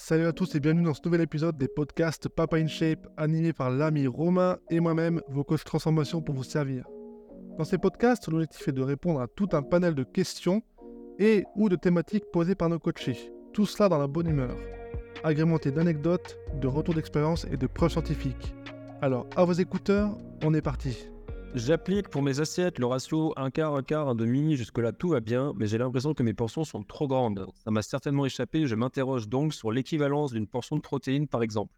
Salut à tous et bienvenue dans ce nouvel épisode des podcasts Papa in Shape, animé par l'ami Romain et moi-même, vos coachs transformation pour vous servir. Dans ces podcasts, l'objectif est de répondre à tout un panel de questions et ou de thématiques posées par nos coachés. Tout cela dans la bonne humeur, agrémenté d'anecdotes, de retours d'expérience et de preuves scientifiques. Alors, à vos écouteurs, on est parti. J'applique pour mes assiettes le ratio 1 quart, 1 quart, 1 demi. Jusque-là, tout va bien, mais j'ai l'impression que mes portions sont trop grandes. Ça m'a certainement échappé. Je m'interroge donc sur l'équivalence d'une portion de protéines, par exemple.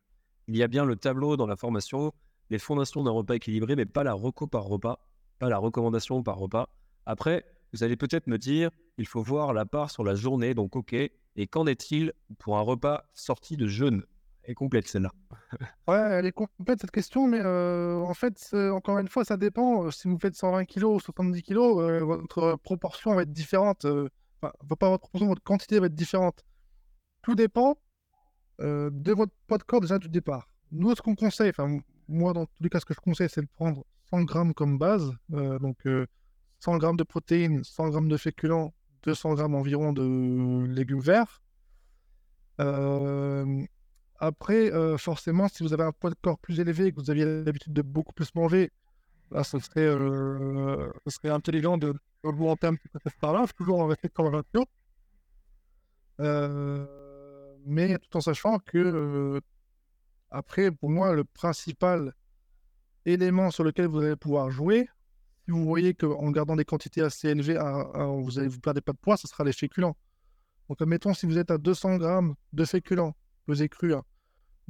Il y a bien le tableau dans la formation, les fondations d'un repas équilibré, mais pas la reco par repas, pas la recommandation par repas. Après, vous allez peut-être me dire, il faut voir la part sur la journée, donc ok. Et qu'en est-il pour un repas sorti de jeûne? Est complète celle-là. ouais, elle est complète cette question, mais euh, en fait, encore une fois, ça dépend. Euh, si vous faites 120 kg ou 70 kg, votre proportion va être différente. Enfin, pas votre proportion, votre quantité va être différente. Tout dépend de votre poids de corps déjà du départ. Nous, ce qu'on conseille, enfin, moi, dans tous les cas, ce que je conseille, c'est de prendre 100 grammes comme base. donc, 100 grammes de protéines, 100 grammes de féculents, 200 grammes environ de légumes verts. Euh, après, euh, forcément, si vous avez un poids de corps plus élevé et que vous aviez l'habitude de beaucoup plus manger, là, ce serait, euh, ce serait intelligent de augmenter un petit peu cette part-là, toujours en respectant la ratio. Euh, mais tout en sachant que, après, pour moi, le principal élément sur lequel vous allez pouvoir jouer, si vous voyez qu'en gardant des quantités assez élevées, vous ne vous perdez pas de poids, ce sera les féculents. Donc, admettons, si vous êtes à 200 grammes de féculents, pesés crus, hein,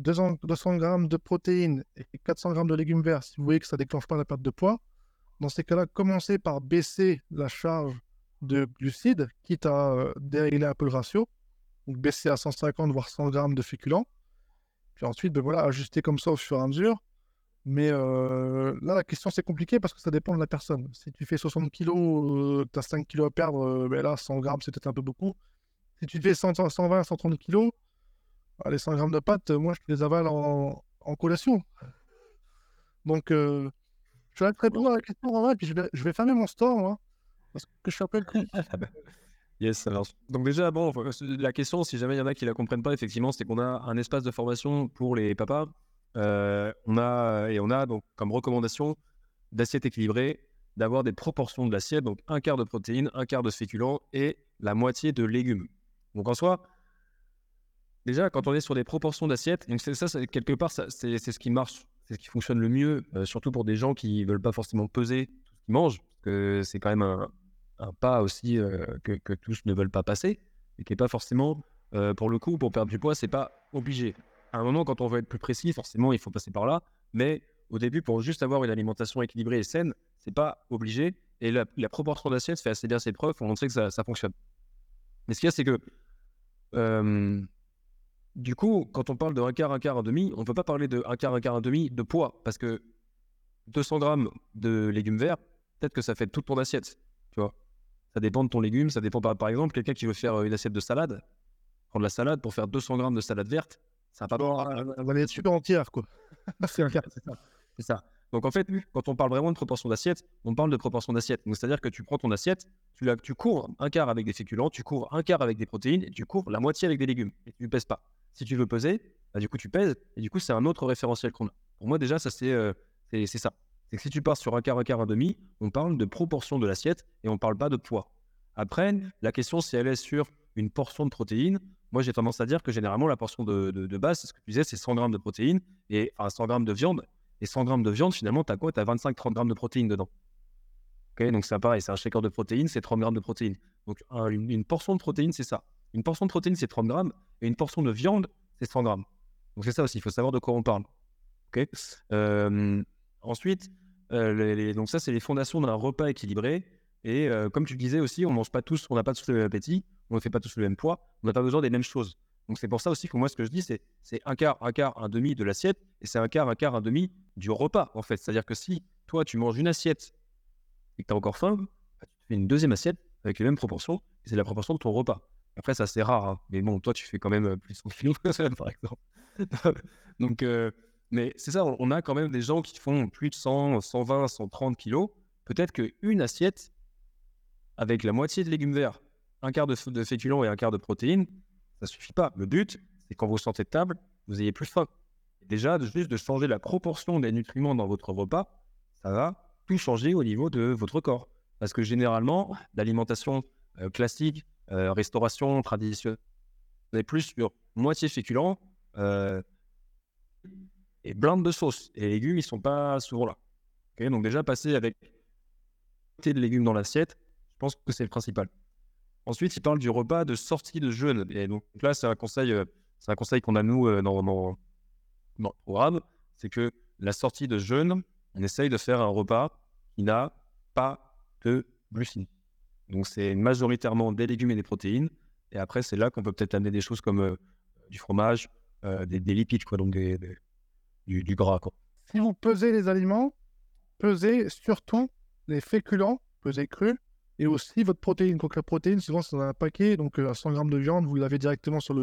200, 200 grammes de protéines et 400 grammes de légumes verts, si vous voyez que ça déclenche pas la perte de poids, dans ces cas-là, commencez par baisser la charge de glucides, quitte à euh, dérégler un peu le ratio, donc baisser à 150 voire 100 grammes de féculents, puis ensuite, ben voilà, ajuster comme ça au fur et à mesure. Mais euh, là, la question, c'est compliqué parce que ça dépend de la personne. Si tu fais 60 kg, tu as 5 kg à perdre, euh, ben là, 100 grammes, c'est peut-être un peu beaucoup. Si tu fais 120, 130 kg, les 100 grammes de pâtes, moi, je les avale en, collation. Donc, euh, je vais répondre à la question en vrai, puis je vais, je vais fermer mon store, moi, parce que je suis un peu Yes, ça marche. Donc déjà, bon, la question, si jamais il y en a qui la comprennent pas, effectivement, c'est qu'on a un espace de formation pour les papas. Euh, on a et on a donc comme recommandation d'assiette équilibrée, d'avoir des proportions de l'assiette, donc un quart de protéines, un quart de féculents et la moitié de légumes. Donc en soi, Déjà, quand on est sur des proportions d'assiettes, ça, ça, quelque part, c'est ce qui marche, c'est ce qui fonctionne le mieux, euh, surtout pour des gens qui veulent pas forcément peser tout ce qu'ils mangent, parce que c'est quand même un, pas aussi euh, que, tous ne veulent pas passer, et qui n'est pas forcément, euh, pour le coup, pour perdre du poids, c'est pas obligé. À un moment, quand on veut être plus précis, forcément, il faut passer par là, mais au début, pour juste avoir une alimentation équilibrée et saine, c'est pas obligé, et la, proportion d'assiettes fait assez bien ses preuves pour montrer que ça, ça fonctionne. Mais ce qu'il y a, c'est que du coup, quand on parle de un quart, un quart, un demi, on ne peut pas parler de un quart, un quart, un demi de poids, parce que 200 grammes de légumes verts, peut-être que ça fait toute ton assiette, tu vois. Ça dépend de ton légume, ça dépend par, par exemple, quelqu'un qui veut faire euh, une assiette de salade, prendre la salade pour faire 200 grammes de salade verte, ça va pas... Elle va être super entière, quoi. c'est ça. ça. Donc en fait, quand on parle vraiment de proportion d'assiette, on parle de proportion d'assiette. c'est-à-dire que tu prends ton assiette, tu, la, tu couvres un quart avec des féculents, tu couvres un quart avec des protéines, et tu couvres la moitié avec des légumes. Et tu ne pèses pas. Si tu veux peser, bah, du coup, tu pèses. Et du coup, c'est un autre référentiel qu'on a. Pour moi, déjà, ça, c'est euh, c'est ça. C'est que si tu pars sur un quart, un quart, un demi, on parle de proportion de l'assiette et on ne parle pas de poids. Après, la question, si elle est sur une portion de protéines, moi, j'ai tendance à dire que généralement, la portion de, de, base, c'est ce que tu disais, c'est 100 grammes de protéines et enfin 100 grammes de viande. Et 100 grammes de viande, finalement, tu as quoi? Tu as 25-30 grammes de protéines dedans. Ok, donc c'est pareil, c'est un shaker de protéines, c'est 30 grammes de protéines. Donc une, portion de protéines, c'est ça. Une portion de protéines, c'est 30 grammes. Et une portion de viande, c'est 100 grammes. Donc c'est ça aussi, il faut savoir de quoi on parle. Euh, ensuite, euh, donc ça, c'est les fondations d'un repas équilibré. Et euh, comme tu le disais aussi, on mange pas tous, on n'a pas tous le même appétit, on ne fait pas tous le même poids, on n'a pas besoin des mêmes choses. Donc c'est pour ça aussi que moi, ce que je dis, c'est, c'est un quart, un quart, un demi de l'assiette, et c'est un quart, un quart, un demi du repas, en fait. C'est-à-dire que si toi, tu manges une assiette et que tu as encore faim, bah, tu fais une deuxième assiette avec les mêmes proportions, et c'est la proportion de ton repas. Après, ça, c'est rare. Hein. Mais bon, toi, tu fais quand même euh, plus de 100 kilos, par exemple. Donc, euh, mais c'est ça, on a quand même des gens qui font plus de 100, 120, 130 kilos. Peut-être qu'une assiette avec la moitié de légumes verts, un quart de, de féculents et un quart de protéines, ça suffit pas. Le but, c'est quand vous sortez de table, vous ayez plus faim. Déjà, juste de changer la proportion des nutriments dans votre repas, ça va tout changer au niveau de votre corps. Parce que généralement, l'alimentation euh, classique, euh, restauration traditionnelle, on est plus sur moitié féculent euh, et blinde de sauce. Et les légumes, ils sont pas souvent là. donc déjà, passer avec de légumes dans l'assiette, je pense que c'est le principal. Ensuite, il parle du repas de sortie de jeûne. Et donc là, c'est un conseil, c'est un conseil qu'on a nous dans, dans, dans, le programme, c'est que la sortie de jeûne, on essaye de faire un repas qui n'a pas de glucides. Donc c'est majoritairement des légumes et des protéines. Et après, c'est là qu'on peut peut-être amener des choses comme euh, du fromage, euh, des, lipides, quoi, donc des, du, gras. Quoi. Si vous pesez les aliments, pesez surtout les féculents, pesez crus, et aussi votre protéine. Donc la protéine, souvent, c'est dans un paquet, donc à euh, 100 grammes de viande, vous l'avez directement sur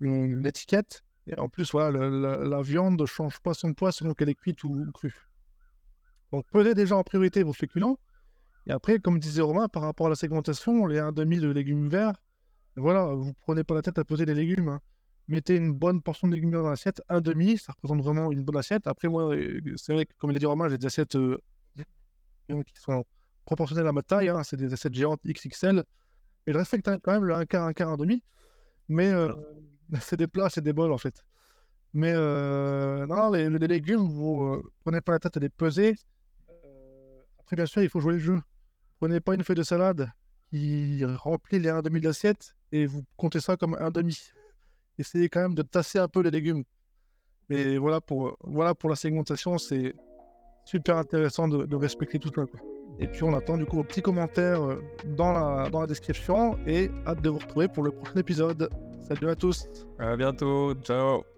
l'étiquette. Et en plus, voilà, la, viande ne change pas son poids selon qu'elle est cuite ou crue. Donc pesez déjà en priorité vos féculents. Et après, comme disait Romain, par rapport à la segmentation, les 1,5 de légumes verts, voilà, vous prenez pas la tête à peser les légumes. Hein. Mettez une bonne portion de légumes dans l'assiette, 1,5, ça représente vraiment une bonne assiette. Après, moi, euh, c'est vrai que, comme il a dit Romain, j'ai des assiettes euh, qui sont proportionnelles à ma taille, hein. c'est des assiettes géantes XXL. Mais je respecte quand même le 1 quart, 1 quart, 1,5. Mais euh, c'est des plats, c'est des bols en fait. Mais non, les, légumes, vous prenez pas la tête à les peser. après, bien sûr, il faut jouer le jeu. Prenez pas une feuille de salade qui remplit les 1,5 de l'assiette et vous comptez ça comme un demi. Essayez quand même de tasser un peu les légumes. Mais voilà pour, voilà pour la segmentation, c'est super intéressant de, respecter tout ça. Et puis on attend du coup vos petits commentaires euh, dans la, dans la description et hâte de vous retrouver pour le prochain épisode. Salut à tous. À bientôt. Ciao.